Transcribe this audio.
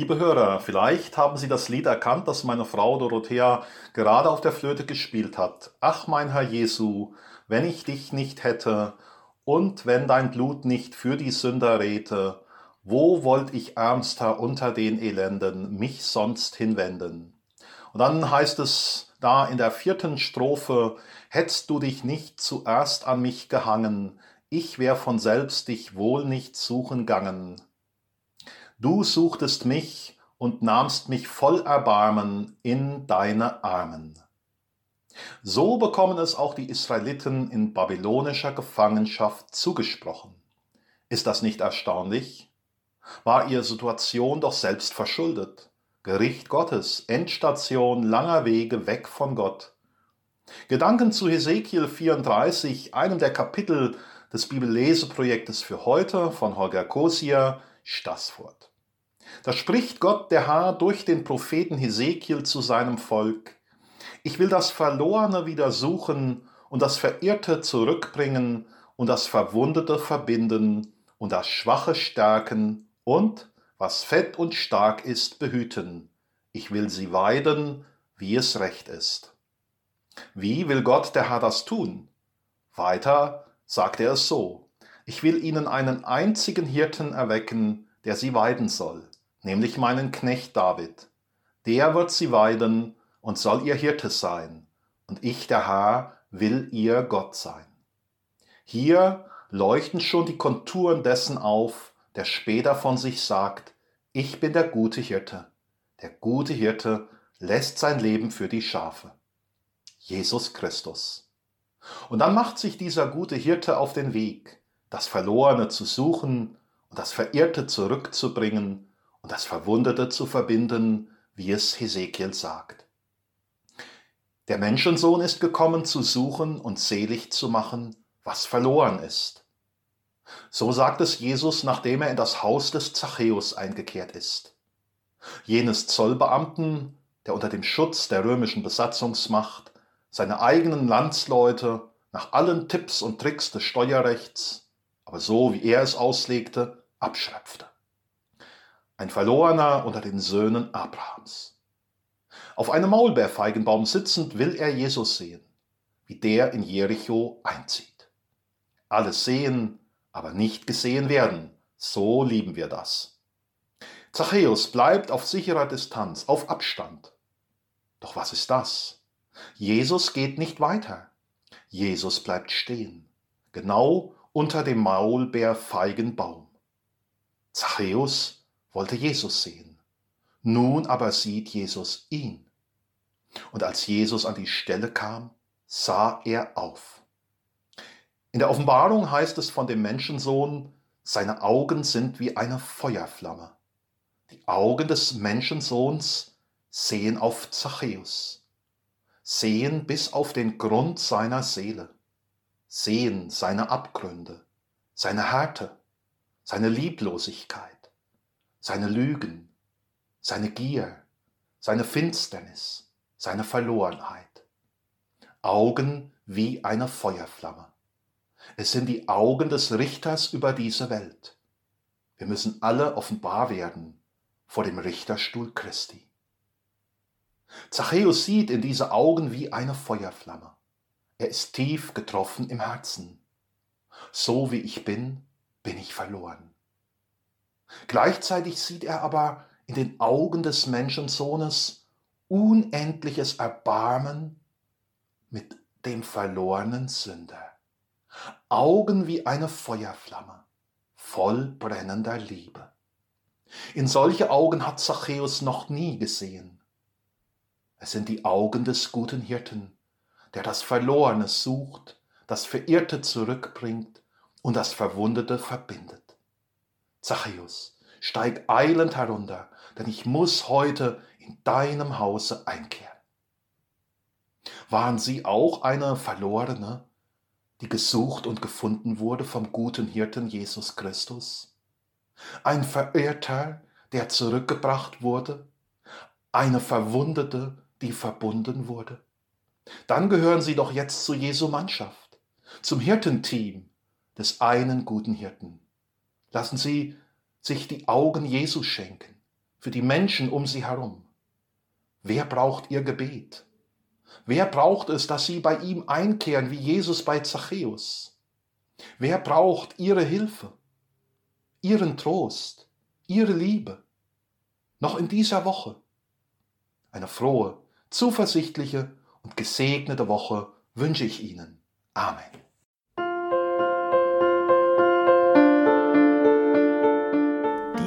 Liebe Hörer, vielleicht haben Sie das Lied erkannt, das meine Frau Dorothea gerade auf der Flöte gespielt hat. Ach mein Herr Jesu, wenn ich dich nicht hätte und wenn dein Blut nicht für die Sünder redte, wo wollt ich ärmster unter den Elenden mich sonst hinwenden? Und dann heißt es da in der vierten Strophe, hättst du dich nicht zuerst an mich gehangen, ich wär von selbst dich wohl nicht suchen gangen. Du suchtest mich und nahmst mich voll Erbarmen in deine Armen. So bekommen es auch die Israeliten in babylonischer Gefangenschaft zugesprochen. Ist das nicht erstaunlich? War ihre Situation doch selbst verschuldet. Gericht Gottes, Endstation langer Wege weg von Gott. Gedanken zu Hesekiel 34, einem der Kapitel des Bibelleseprojektes für heute von Holger Kosier, Stassfurt. Da spricht Gott der Herr durch den Propheten Hesekiel zu seinem Volk. Ich will das Verlorene wieder suchen und das Verirrte zurückbringen und das Verwundete verbinden und das Schwache stärken und, was fett und stark ist, behüten. Ich will sie weiden, wie es recht ist. Wie will Gott der Herr das tun? Weiter sagt er es so. Ich will ihnen einen einzigen Hirten erwecken, der sie weiden soll nämlich meinen Knecht David. Der wird sie weiden und soll ihr Hirte sein, und ich, der Herr, will ihr Gott sein. Hier leuchten schon die Konturen dessen auf, der später von sich sagt, ich bin der gute Hirte. Der gute Hirte lässt sein Leben für die Schafe. Jesus Christus. Und dann macht sich dieser gute Hirte auf den Weg, das Verlorene zu suchen und das Verirrte zurückzubringen und das Verwundete zu verbinden, wie es Hesekiel sagt. Der Menschensohn ist gekommen, zu suchen und selig zu machen, was verloren ist. So sagt es Jesus, nachdem er in das Haus des Zachäus eingekehrt ist. Jenes Zollbeamten, der unter dem Schutz der römischen Besatzungsmacht seine eigenen Landsleute nach allen Tipps und Tricks des Steuerrechts, aber so wie er es auslegte, abschröpfte ein Verlorener unter den Söhnen Abrahams. Auf einem Maulbeerfeigenbaum sitzend will er Jesus sehen, wie der in Jericho einzieht. Alles sehen, aber nicht gesehen werden, so lieben wir das. Zachäus bleibt auf sicherer Distanz, auf Abstand. Doch was ist das? Jesus geht nicht weiter. Jesus bleibt stehen, genau unter dem Maulbeerfeigenbaum. Zachäus wollte Jesus sehen. Nun aber sieht Jesus ihn. Und als Jesus an die Stelle kam, sah er auf. In der Offenbarung heißt es von dem Menschensohn, seine Augen sind wie eine Feuerflamme. Die Augen des Menschensohns sehen auf Zachäus, sehen bis auf den Grund seiner Seele, sehen seine Abgründe, seine Härte, seine Lieblosigkeit seine Lügen, seine Gier, seine Finsternis, seine Verlorenheit. Augen wie eine Feuerflamme. Es sind die Augen des Richters über diese Welt. Wir müssen alle offenbar werden vor dem Richterstuhl Christi. Zachäus sieht in diese Augen wie eine Feuerflamme. Er ist tief getroffen im Herzen. So wie ich bin, bin ich verloren. Gleichzeitig sieht er aber in den Augen des Menschensohnes unendliches Erbarmen mit dem verlorenen Sünder. Augen wie eine Feuerflamme, voll brennender Liebe. In solche Augen hat Zachäus noch nie gesehen. Es sind die Augen des guten Hirten, der das Verlorene sucht, das Verirrte zurückbringt und das Verwundete verbindet. Zachäus, steig eilend herunter, denn ich muss heute in deinem Hause einkehren. Waren Sie auch eine Verlorene, die gesucht und gefunden wurde vom guten Hirten Jesus Christus? Ein Verirrter, der zurückgebracht wurde? Eine Verwundete, die verbunden wurde? Dann gehören Sie doch jetzt zu Jesu Mannschaft, zum Hirtenteam des einen guten Hirten. Lassen Sie sich die Augen Jesu schenken, für die Menschen um sie herum. Wer braucht ihr Gebet? Wer braucht es, dass sie bei ihm einkehren, wie Jesus bei Zachäus? Wer braucht ihre Hilfe, ihren Trost, ihre Liebe? Noch in dieser Woche. Eine frohe, zuversichtliche und gesegnete Woche wünsche ich Ihnen. Amen.